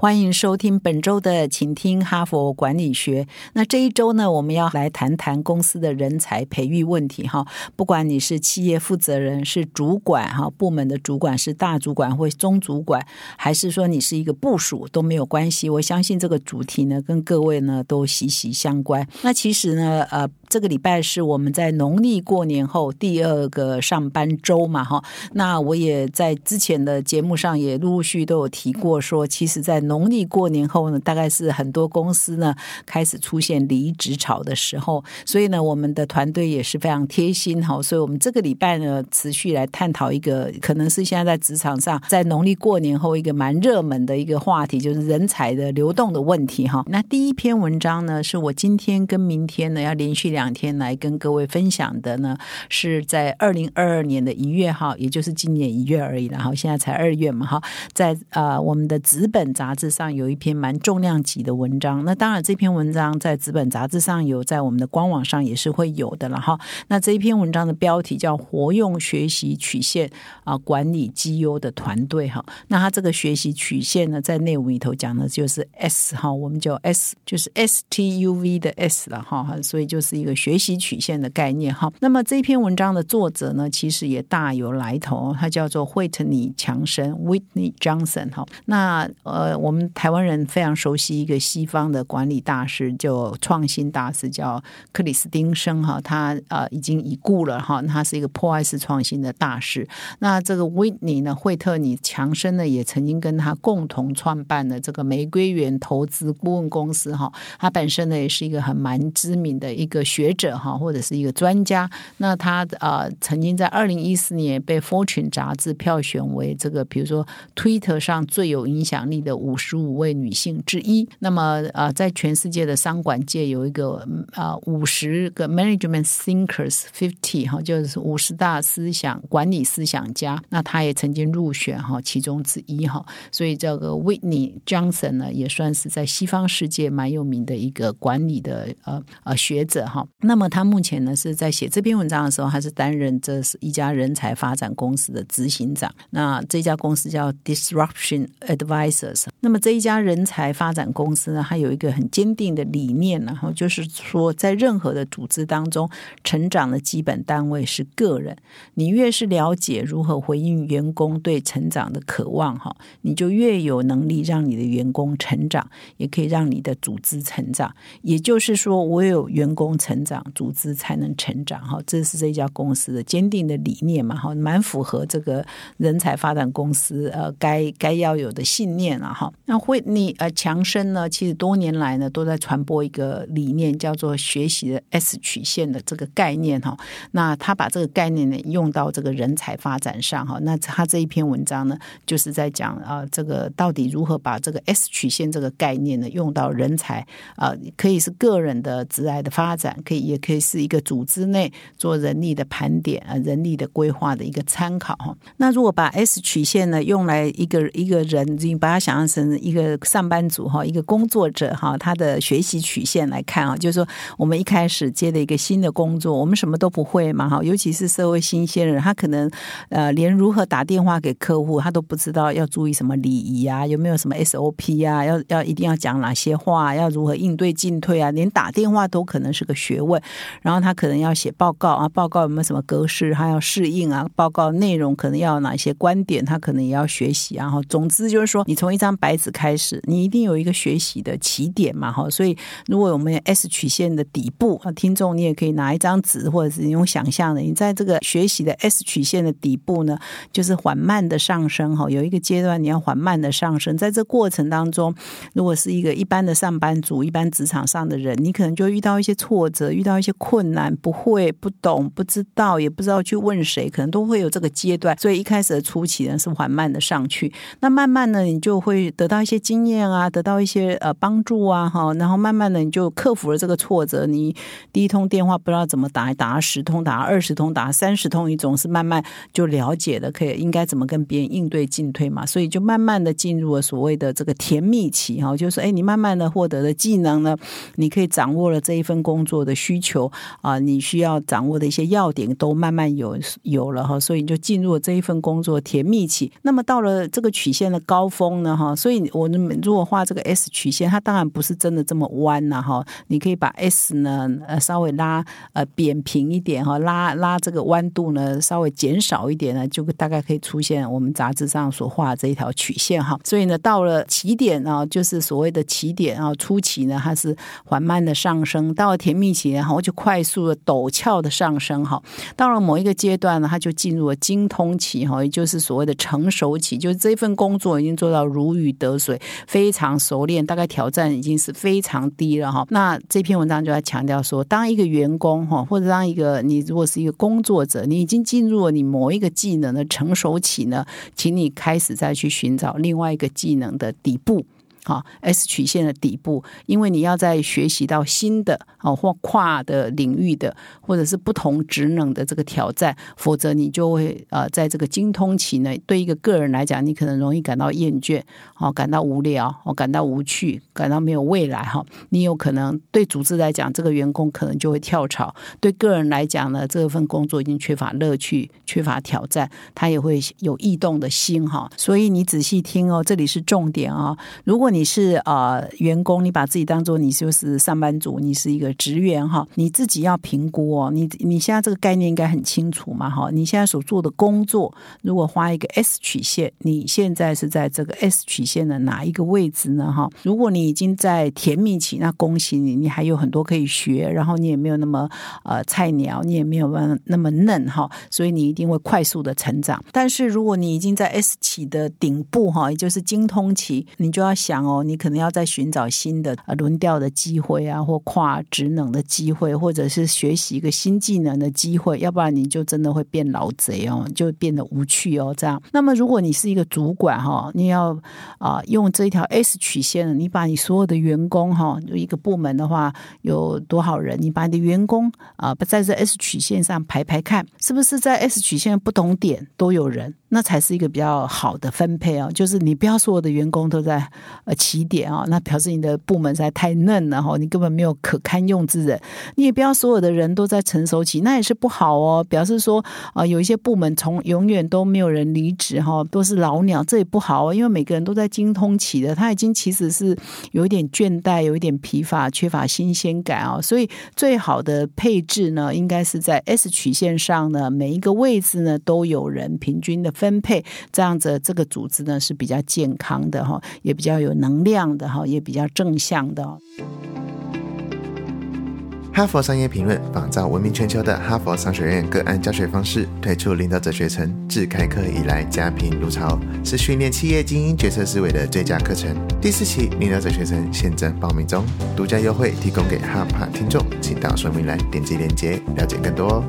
欢迎收听本周的，请听哈佛管理学。那这一周呢，我们要来谈谈公司的人才培育问题哈。不管你是企业负责人、是主管哈，部门的主管是大主管或中主管，还是说你是一个部属都没有关系。我相信这个主题呢，跟各位呢都息息相关。那其实呢，呃。这个礼拜是我们在农历过年后第二个上班周嘛，哈。那我也在之前的节目上也陆陆续都有提过，说其实，在农历过年后呢，大概是很多公司呢开始出现离职潮的时候。所以呢，我们的团队也是非常贴心哈。所以我们这个礼拜呢，持续来探讨一个可能是现在在职场上，在农历过年后一个蛮热门的一个话题，就是人才的流动的问题哈。那第一篇文章呢，是我今天跟明天呢要连续两。天来跟各位分享的呢，是在二零二二年的一月哈，也就是今年一月而已然后现在才二月嘛哈，在呃我们的纸本杂志上有一篇蛮重量级的文章。那当然这篇文章在纸本杂志上有，在我们的官网上也是会有的了哈。那这一篇文章的标题叫“活用学习曲线啊管理绩优的团队”哈。那它这个学习曲线呢，在内容里头讲的就是 S 哈，我们叫 S 就是 S T U V 的 S 了哈，所以就是一个。学习曲线的概念哈，那么这篇文章的作者呢，其实也大有来头，他叫做惠特尼·强生 （Whitney Johnson） 哈。那呃，我我们台湾人非常熟悉一个西方的管理大师，就创新大师叫克里斯汀生哈。他呃已经已故了哈，他是一个破坏式创新的大师。那这个 Whitney 呢，惠特尼·强生呢，也曾经跟他共同创办的这个玫瑰园投资顾问公司哈。他本身呢，也是一个很蛮知名的一个。学者哈，或者是一个专家，那他呃曾经在二零一四年被《Fortune》杂志票选为这个，比如说 Twitter 上最有影响力的五十五位女性之一。那么呃，在全世界的商管界有一个啊五十个 Management Thinkers Fifty 哈，就是五十大思想管理思想家。那他也曾经入选哈其中之一哈，所以这个 Whitney Johnson 呢，也算是在西方世界蛮有名的一个管理的呃呃学者哈。那么他目前呢是在写这篇文章的时候，他是担任这是一家人才发展公司的执行长。那这家公司叫 Disruption Advisors。那那么这一家人才发展公司呢，它有一个很坚定的理念，然后就是说，在任何的组织当中，成长的基本单位是个人。你越是了解如何回应员工对成长的渴望，哈，你就越有能力让你的员工成长，也可以让你的组织成长。也就是说，我有员工成。成长组织才能成长哈，这是这家公司的坚定的理念嘛哈，蛮符合这个人才发展公司呃该该要有的信念了哈。那惠你呃强生呢，其实多年来呢都在传播一个理念，叫做学习的 S 曲线的这个概念哈。那他把这个概念呢用到这个人才发展上哈。那他这一篇文章呢，就是在讲啊，这个到底如何把这个 S 曲线这个概念呢用到人才啊，可以是个人的职涯的发展。可以，也可以是一个组织内做人力的盘点啊，人力的规划的一个参考哈。那如果把 S 曲线呢用来一个一个人，你把它想象成一个上班族哈，一个工作者哈，他的学习曲线来看啊，就是说我们一开始接了一个新的工作，我们什么都不会嘛哈，尤其是社会新鲜人，他可能呃连如何打电话给客户，他都不知道要注意什么礼仪啊，有没有什么 SOP 啊，要要一定要讲哪些话，要如何应对进退啊，连打电话都可能是个学。问，然后他可能要写报告啊，报告有没有什么格式，他要适应啊，报告内容可能要哪些观点，他可能也要学习。然后，总之就是说，你从一张白孩子开始，你一定有一个学习的起点嘛，哈。所以，如果我们 S 曲线的底部啊，听众你也可以拿一张纸，或者是你用想象的，你在这个学习的 S 曲线的底部呢，就是缓慢的上升哈。有一个阶段你要缓慢的上升，在这过程当中，如果是一个一般的上班族、一般职场上的人，你可能就遇到一些挫折。遇到一些困难，不会、不懂、不知道，也不知道去问谁，可能都会有这个阶段。所以一开始的初期呢是缓慢的上去，那慢慢呢，你就会得到一些经验啊，得到一些呃帮助啊，哈，然后慢慢的你就克服了这个挫折。你第一通电话不知道怎么打，打十通，打二十通，打三十通，你总是慢慢就了解了，可以应该怎么跟别人应对进退嘛。所以就慢慢的进入了所谓的这个甜蜜期哈，就是哎，你慢慢的获得的技能呢，你可以掌握了这一份工作的需求啊，你需要掌握的一些要点都慢慢有有了哈，所以你就进入了这一份工作甜蜜期。那么到了这个曲线的高峰呢哈，所以我们如果画这个 S 曲线，它当然不是真的这么弯呐哈，你可以把 S 呢呃稍微拉呃扁平一点哈，拉拉这个弯度呢稍微减少一点呢，就大概可以出现我们杂志上所画这一条曲线哈。所以呢，到了起点啊，就是所谓的起点啊，初期呢它是缓慢的上升，到了甜蜜期然后就快速的陡峭的上升哈。到了某一个阶段呢，它就进入了精通期哈，也就是所谓的成熟期，就是这份工作已经做到如鱼得水，非常熟练，大概挑战已经是非常低了哈。那这篇文章就在强调说，当一个员工哈，或者当一个你如果是一个工作者，你已经进入了你某一个技能的成熟期呢，请你开始再去寻找另外一个技能的底部。好，S 曲线的底部，因为你要在学习到新的哦或跨的领域的，或者是不同职能的这个挑战，否则你就会呃在这个精通期呢，对一个个人来讲，你可能容易感到厌倦，哦，感到无聊，哦，感到无趣，感到没有未来哈。你有可能对组织来讲，这个员工可能就会跳槽；对个人来讲呢，这份工作已经缺乏乐趣，缺乏挑战，他也会有异动的心哈。所以你仔细听哦，这里是重点啊，如果你。你是啊，员工，你把自己当做你就是上班族，你是一个职员哈，你自己要评估哦。你你现在这个概念应该很清楚嘛哈。你现在所做的工作，如果画一个 S 曲线，你现在是在这个 S 曲线的哪一个位置呢哈？如果你已经在甜蜜期，那恭喜你，你还有很多可以学，然后你也没有那么呃菜鸟，你也没有那么嫩哈，所以你一定会快速的成长。但是如果你已经在 S 起的顶部哈，也就是精通期，你就要想。哦，你可能要在寻找新的轮调的机会啊，或跨职能的机会，或者是学习一个新技能的机会，要不然你就真的会变老贼哦，就变得无趣哦。这样，那么如果你是一个主管哈，你要啊用这一条 S 曲线，你把你所有的员工哈，一个部门的话有多少人，你把你的员工啊不在这 S 曲线上排排看，是不是在 S 曲线不同点都有人？那才是一个比较好的分配哦，就是你不要所有的员工都在呃起点啊，那表示你的部门实在太嫩了哈，你根本没有可堪用之人。你也不要所有的人都在成熟期，那也是不好哦，表示说啊，有一些部门从永远都没有人离职哈，都是老鸟，这也不好哦，因为每个人都在精通期的，他已经其实是有一点倦怠，有一点疲乏，缺乏新鲜感啊，所以最好的配置呢，应该是在 S 曲线上呢，每一个位置呢都有人平均的。分配这样子，这个组织呢是比较健康的哈，也比较有能量的哈，也比较正向的。哈佛商业评论仿照闻名全球的哈佛商学院个案教学方式，推出领导者学程，自开课以来家贫如潮，是训练企业精英决策思维的最佳课程。第四期领导者学程现正报名中，独家优惠提供给哈帕听众，请到说明栏点击链接了解更多哦。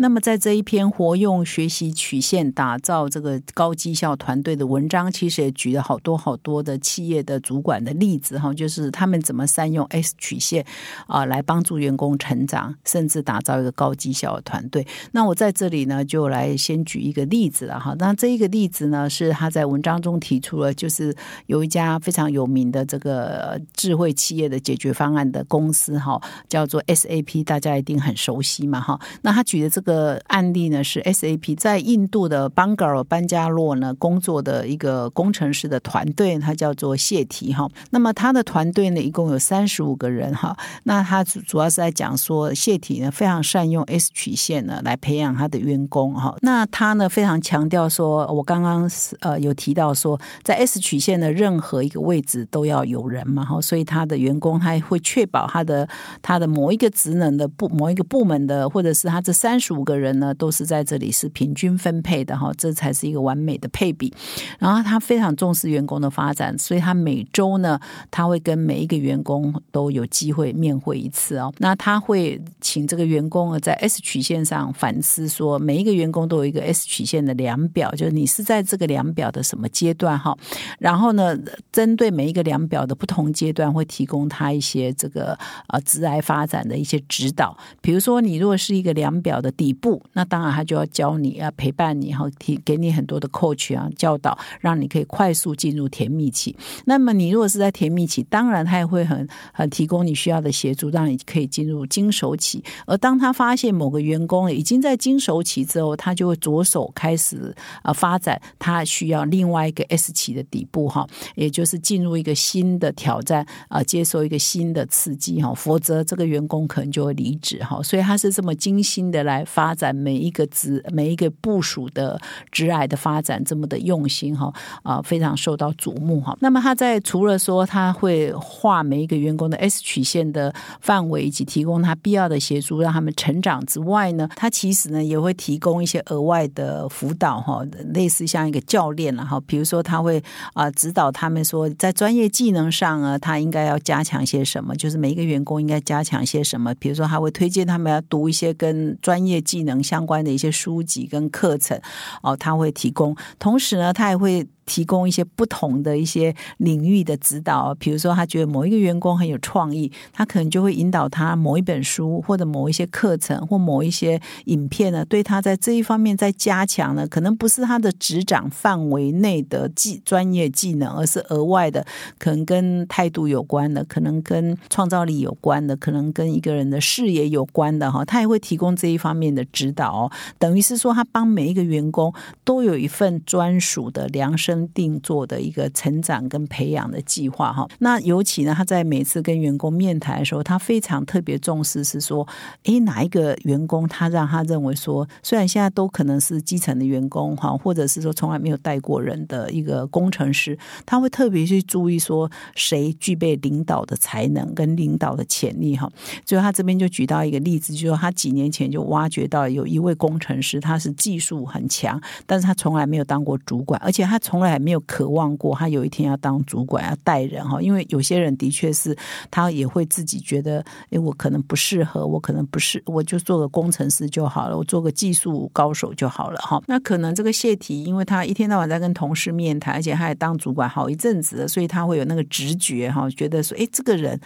那么，在这一篇活用学习曲线打造这个高绩效团队的文章，其实也举了好多好多的企业的主管的例子哈，就是他们怎么善用 S 曲线啊来帮助员工成长，甚至打造一个高绩效的团队。那我在这里呢，就来先举一个例子了哈。那这一个例子呢，是他在文章中提出了，就是有一家非常有名的这个智慧企业的解决方案的公司哈，叫做 SAP，大家一定很熟悉嘛哈。那他举的这个。个案例呢是 SAP 在印度的邦加尔班加洛呢工作的一个工程师的团队，他叫做谢提哈。那么他的团队呢一共有三十五个人哈。那他主主要是在讲说谢提呢非常善用 S 曲线呢来培养他的员工哈。那他呢非常强调说，我刚刚呃有提到说，在 S 曲线的任何一个位置都要有人嘛哈，所以他的员工他会确保他的他的某一个职能的部某一个部门的或者是他这三十五。五个人呢都是在这里是平均分配的哈，这才是一个完美的配比。然后他非常重视员工的发展，所以他每周呢他会跟每一个员工都有机会面会一次哦。那他会请这个员工在 S 曲线上反思，说每一个员工都有一个 S 曲线的量表，就是你是在这个量表的什么阶段哈。然后呢，针对每一个量表的不同阶段，会提供他一些这个呃职癌发展的一些指导。比如说，你如果是一个量表的底部，那当然他就要教你啊，陪伴你，然后提给你很多的 coach 啊教导，让你可以快速进入甜蜜期。那么你如果是在甜蜜期，当然他也会很很提供你需要的协助，让你可以进入经手期。而当他发现某个员工已经在经手期之后，他就会着手开始啊发展，他需要另外一个 S 期的底部哈，也就是进入一个新的挑战啊，接受一个新的刺激哈，否则这个员工可能就会离职哈。所以他是这么精心的来发展每一个职每一个部署的职癌的发展，这么的用心哈啊，非常受到瞩目哈。那么他在除了说他会画每一个员工的 S 曲线的范围，以及提供他必要的协助，让他们成长之外呢，他其实呢也会提供一些额外的辅导哈，类似像一个教练了哈。比如说他会啊指导他们说，在专业技能上啊，他应该要加强些什么，就是每一个员工应该加强些什么。比如说他会推荐他们要读一些跟专业技能相关的一些书籍跟课程哦，他会提供。同时呢，他也会。提供一些不同的一些领域的指导，比如说他觉得某一个员工很有创意，他可能就会引导他某一本书或者某一些课程或某一些影片呢，对他在这一方面在加强呢，可能不是他的职掌范围内的技专业技能，而是额外的，可能跟态度有关的，可能跟创造力有关的，可能跟一个人的视野有关的哈，他也会提供这一方面的指导哦，等于是说他帮每一个员工都有一份专属的量身。定做的一个成长跟培养的计划哈，那尤其呢，他在每次跟员工面谈的时候，他非常特别重视是说，诶，哪一个员工他让他认为说，虽然现在都可能是基层的员工哈，或者是说从来没有带过人的一个工程师，他会特别去注意说谁具备领导的才能跟领导的潜力哈。所以他这边就举到一个例子，就说他几年前就挖掘到有一位工程师，他是技术很强，但是他从来没有当过主管，而且他从来。还没有渴望过，他有一天要当主管，要带人哈。因为有些人的确是，他也会自己觉得，哎，我可能不适合，我可能不是，我就做个工程师就好了，我做个技术高手就好了哈。那可能这个谢题，因为他一天到晚在跟同事面谈，而且他也当主管好一阵子，所以他会有那个直觉哈，觉得说，哎，这个人。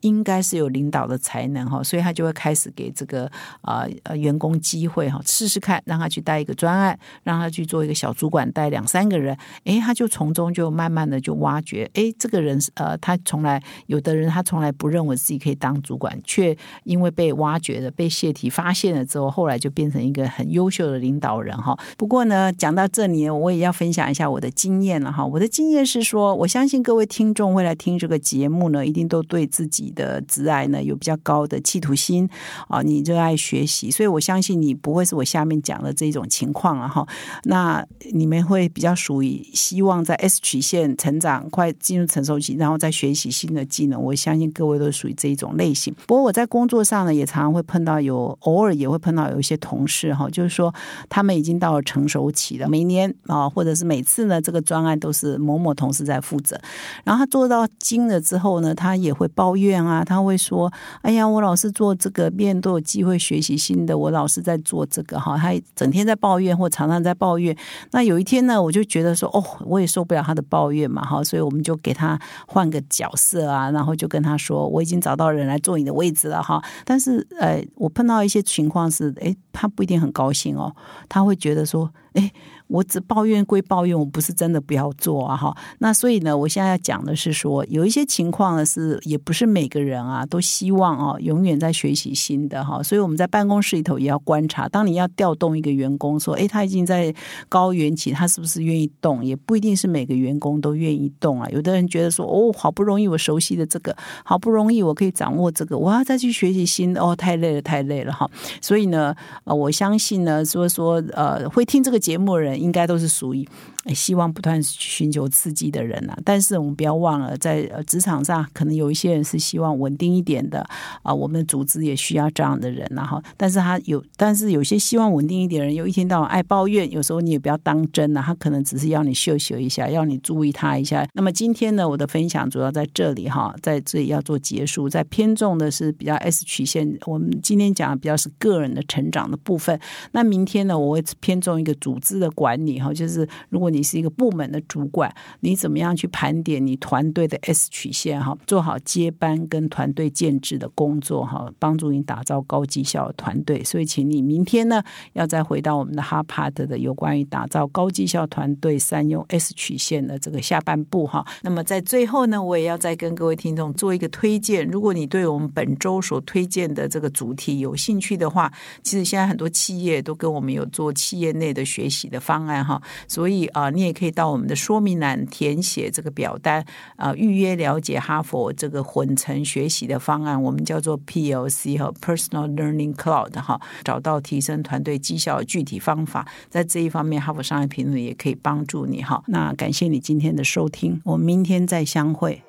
应该是有领导的才能哈，所以他就会开始给这个啊呃员工机会哈，试试看，让他去带一个专案，让他去做一个小主管，带两三个人，诶，他就从中就慢慢的就挖掘，诶，这个人呃，他从来有的人他从来不认为自己可以当主管，却因为被挖掘的被谢题发现了之后，后来就变成一个很优秀的领导人哈。不过呢，讲到这里，我也要分享一下我的经验了哈。我的经验是说，我相信各位听众会来听这个节目呢，一定都对自己。的挚爱呢，有比较高的企图心啊，你热爱学习，所以我相信你不会是我下面讲的这种情况了哈。那你们会比较属于希望在 S 曲线成长，快进入成熟期，然后再学习新的技能。我相信各位都属于这一种类型。不过我在工作上呢，也常常会碰到有，偶尔也会碰到有一些同事哈，就是说他们已经到了成熟期了，每年啊，或者是每次呢，这个专案都是某某同事在负责，然后他做到精了之后呢，他也会抱怨。啊，他会说：“哎呀，我老是做这个，别人都有机会学习新的，我老是在做这个哈。”他整天在抱怨，或常常在抱怨。那有一天呢，我就觉得说：“哦，我也受不了他的抱怨嘛，哈。”所以我们就给他换个角色啊，然后就跟他说：“我已经找到人来做你的位置了，哈。”但是，呃，我碰到一些情况是，哎，他不一定很高兴哦，他会觉得说：“哎。”我只抱怨归抱怨，我不是真的不要做啊！哈，那所以呢，我现在要讲的是说，有一些情况呢是，也不是每个人啊都希望啊永远在学习新的哈。所以我们在办公室里头也要观察，当你要调动一个员工，说，哎，他已经在高原期，他是不是愿意动？也不一定是每个员工都愿意动啊。有的人觉得说，哦，好不容易我熟悉的这个，好不容易我可以掌握这个，我要再去学习新的，哦，太累了，太累了哈。所以呢，呃，我相信呢，说说呃，会听这个节目的人。应该都是属于希望不断寻求刺激的人啊。但是我们不要忘了，在职场上可能有一些人是希望稳定一点的啊。我们的组织也需要这样的人，然后，但是他有，但是有些希望稳定一点的人，又一天到晚爱抱怨，有时候你也不要当真了，他可能只是要你秀秀一下，要你注意他一下。那么今天呢，我的分享主要在这里哈，在这里要做结束，在偏重的是比较 S 曲线。我们今天讲的比较是个人的成长的部分。那明天呢，我会偏重一个组织的管理哈，就是如果你你是一个部门的主管，你怎么样去盘点你团队的 S 曲线哈，做好接班跟团队建制的工作哈，帮助你打造高绩效团队。所以，请你明天呢，要再回到我们的哈帕特的有关于打造高绩效团队三用 S 曲线的这个下半部哈。那么在最后呢，我也要再跟各位听众做一个推荐，如果你对我们本周所推荐的这个主题有兴趣的话，其实现在很多企业都跟我们有做企业内的学习的方案哈，所以啊，你也可以到我们的说明栏填写这个表单啊，预约了解哈佛这个混成学习的方案，我们叫做 PLC 和 Personal Learning Cloud 哈，找到提升团队绩效的具体方法，在这一方面，哈佛商业评论也可以帮助你哈。那感谢你今天的收听，我们明天再相会。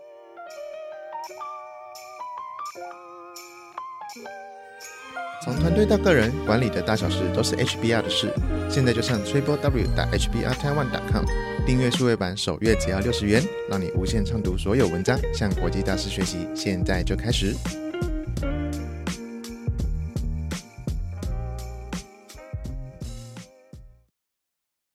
从团队到个人，管理的大小事都是 HBR 的事。现在就上 triple w 打 hbr taiwan com 订阅数位版，首月只要六十元，让你无限畅读所有文章，向国际大师学习。现在就开始。